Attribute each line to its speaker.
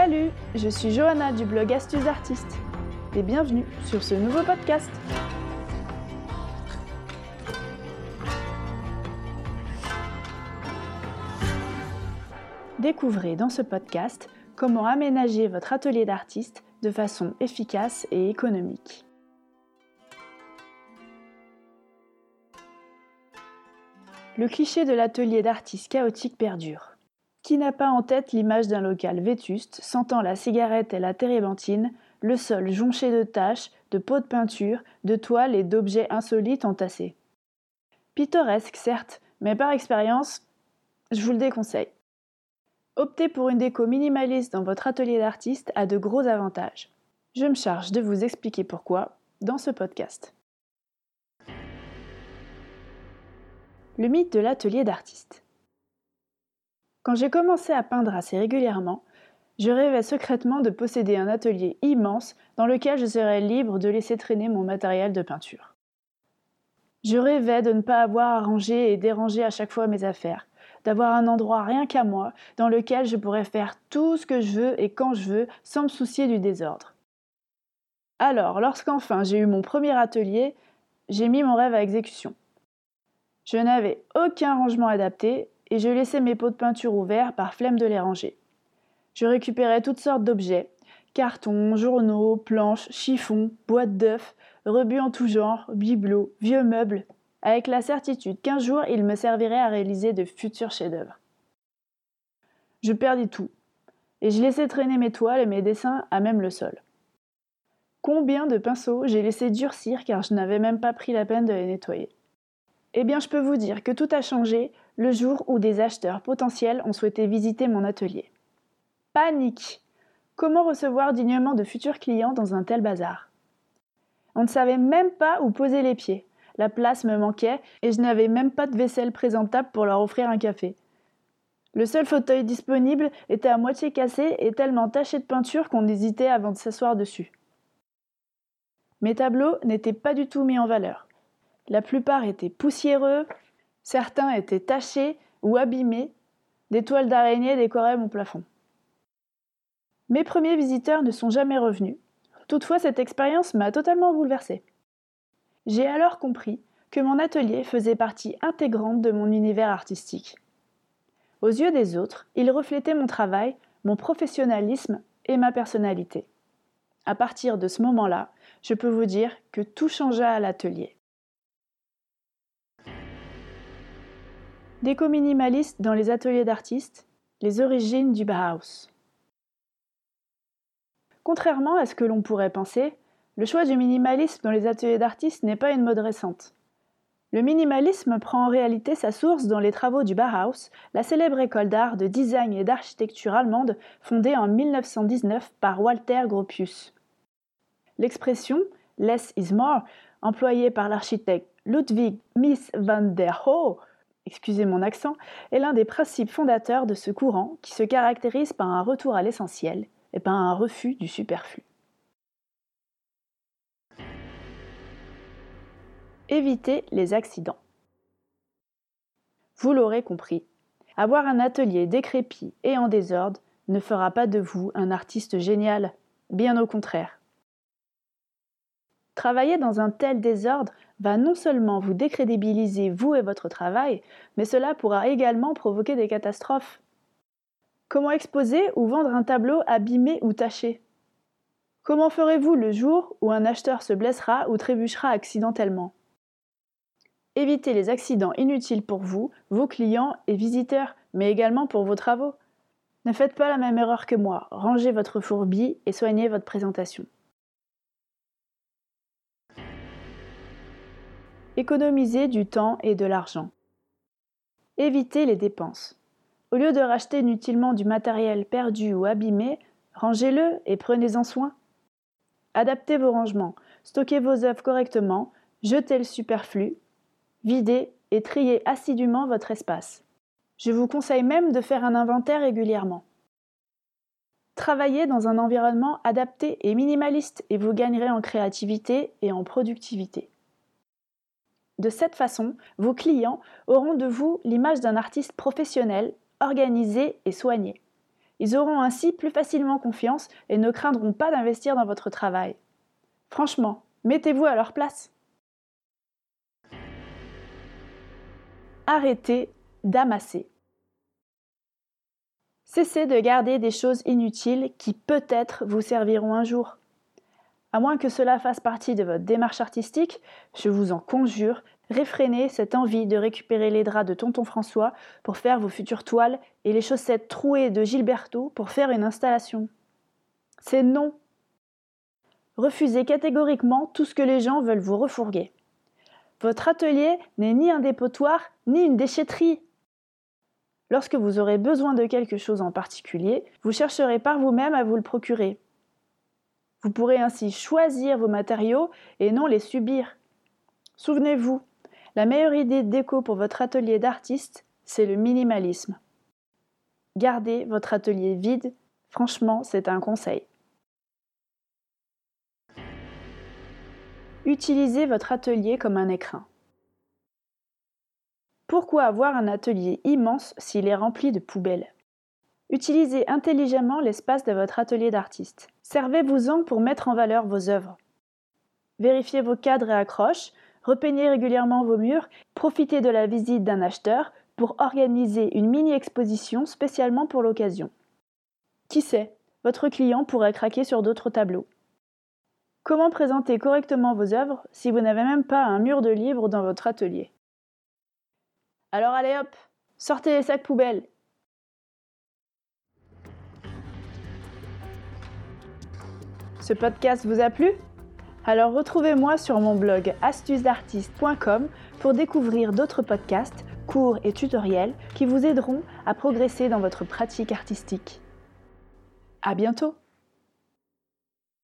Speaker 1: Salut, je suis Johanna du blog Astuces Artistes et bienvenue sur ce nouveau podcast. Découvrez dans ce podcast comment aménager votre atelier d'artiste de façon efficace et économique. Le cliché de l'atelier d'artiste chaotique perdure. Qui n'a pas en tête l'image d'un local vétuste, sentant la cigarette et la térébenthine, le sol jonché de taches, de pots de peinture, de toiles et d'objets insolites entassés Pittoresque, certes, mais par expérience, je vous le déconseille. Opter pour une déco minimaliste dans votre atelier d'artiste a de gros avantages. Je me charge de vous expliquer pourquoi dans ce podcast. Le mythe de l'atelier d'artiste. Quand j'ai commencé à peindre assez régulièrement, je rêvais secrètement de posséder un atelier immense dans lequel je serais libre de laisser traîner mon matériel de peinture. Je rêvais de ne pas avoir à ranger et déranger à chaque fois mes affaires, d'avoir un endroit rien qu'à moi dans lequel je pourrais faire tout ce que je veux et quand je veux sans me soucier du désordre. Alors, lorsqu'enfin j'ai eu mon premier atelier, j'ai mis mon rêve à exécution. Je n'avais aucun rangement adapté et je laissais mes pots de peinture ouverts par flemme de les ranger. Je récupérais toutes sortes d'objets cartons, journaux, planches, chiffons, boîtes d'œufs, rebuts en tout genre, bibelots, vieux meubles, avec la certitude qu'un jour ils me serviraient à réaliser de futurs chefs-d'œuvre. Je perdis tout, et je laissais traîner mes toiles et mes dessins à même le sol. Combien de pinceaux j'ai laissé durcir car je n'avais même pas pris la peine de les nettoyer. Eh bien, je peux vous dire que tout a changé le jour où des acheteurs potentiels ont souhaité visiter mon atelier. Panique Comment recevoir dignement de futurs clients dans un tel bazar? On ne savait même pas où poser les pieds. La place me manquait et je n'avais même pas de vaisselle présentable pour leur offrir un café. Le seul fauteuil disponible était à moitié cassé et tellement taché de peinture qu'on hésitait avant de s'asseoir dessus. Mes tableaux n'étaient pas du tout mis en valeur. La plupart étaient poussiéreux, certains étaient tachés ou abîmés, des toiles d'araignée décoraient mon plafond. Mes premiers visiteurs ne sont jamais revenus. Toutefois, cette expérience m'a totalement bouleversée. J'ai alors compris que mon atelier faisait partie intégrante de mon univers artistique. Aux yeux des autres, il reflétait mon travail, mon professionnalisme et ma personnalité. À partir de ce moment-là, je peux vous dire que tout changea à l'atelier. Déco minimaliste dans les ateliers d'artistes, les origines du Bauhaus. Contrairement à ce que l'on pourrait penser, le choix du minimalisme dans les ateliers d'artistes n'est pas une mode récente. Le minimalisme prend en réalité sa source dans les travaux du Bauhaus, la célèbre école d'art, de design et d'architecture allemande fondée en 1919 par Walter Gropius. L'expression less is more, employée par l'architecte Ludwig Mies van der Rohe, excusez mon accent, est l'un des principes fondateurs de ce courant qui se caractérise par un retour à l'essentiel et par un refus du superflu. Éviter les accidents. Vous l'aurez compris, avoir un atelier décrépit et en désordre ne fera pas de vous un artiste génial, bien au contraire. Travailler dans un tel désordre va non seulement vous décrédibiliser vous et votre travail, mais cela pourra également provoquer des catastrophes. Comment exposer ou vendre un tableau abîmé ou taché? Comment ferez-vous le jour où un acheteur se blessera ou trébuchera accidentellement? Évitez les accidents inutiles pour vous, vos clients et visiteurs, mais également pour vos travaux. Ne faites pas la même erreur que moi, rangez votre fourbis et soignez votre présentation. Économisez du temps et de l'argent. Évitez les dépenses. Au lieu de racheter inutilement du matériel perdu ou abîmé, rangez-le et prenez-en soin. Adaptez vos rangements, stockez vos œuvres correctement, jetez le superflu, videz et triez assidûment votre espace. Je vous conseille même de faire un inventaire régulièrement. Travaillez dans un environnement adapté et minimaliste et vous gagnerez en créativité et en productivité. De cette façon, vos clients auront de vous l'image d'un artiste professionnel, organisé et soigné. Ils auront ainsi plus facilement confiance et ne craindront pas d'investir dans votre travail. Franchement, mettez-vous à leur place. Arrêtez d'amasser. Cessez de garder des choses inutiles qui peut-être vous serviront un jour. À moins que cela fasse partie de votre démarche artistique, je vous en conjure, réfrénez cette envie de récupérer les draps de tonton François pour faire vos futures toiles et les chaussettes trouées de Gilberto pour faire une installation. C'est non. Refusez catégoriquement tout ce que les gens veulent vous refourguer. Votre atelier n'est ni un dépotoir ni une déchetterie. Lorsque vous aurez besoin de quelque chose en particulier, vous chercherez par vous-même à vous le procurer. Vous pourrez ainsi choisir vos matériaux et non les subir. Souvenez-vous, la meilleure idée déco pour votre atelier d'artiste, c'est le minimalisme. Gardez votre atelier vide, franchement, c'est un conseil. Utilisez votre atelier comme un écrin. Pourquoi avoir un atelier immense s'il est rempli de poubelles? Utilisez intelligemment l'espace de votre atelier d'artiste. Servez-vous-en pour mettre en valeur vos œuvres. Vérifiez vos cadres et accroches, repeignez régulièrement vos murs, profitez de la visite d'un acheteur pour organiser une mini-exposition spécialement pour l'occasion. Qui sait, votre client pourrait craquer sur d'autres tableaux. Comment présenter correctement vos œuvres si vous n'avez même pas un mur de livres dans votre atelier? Alors allez hop, sortez les sacs poubelles Ce podcast vous a plu? Alors retrouvez-moi sur mon blog astucesdartiste.com pour découvrir d'autres podcasts, cours et tutoriels qui vous aideront à progresser dans votre pratique artistique. À bientôt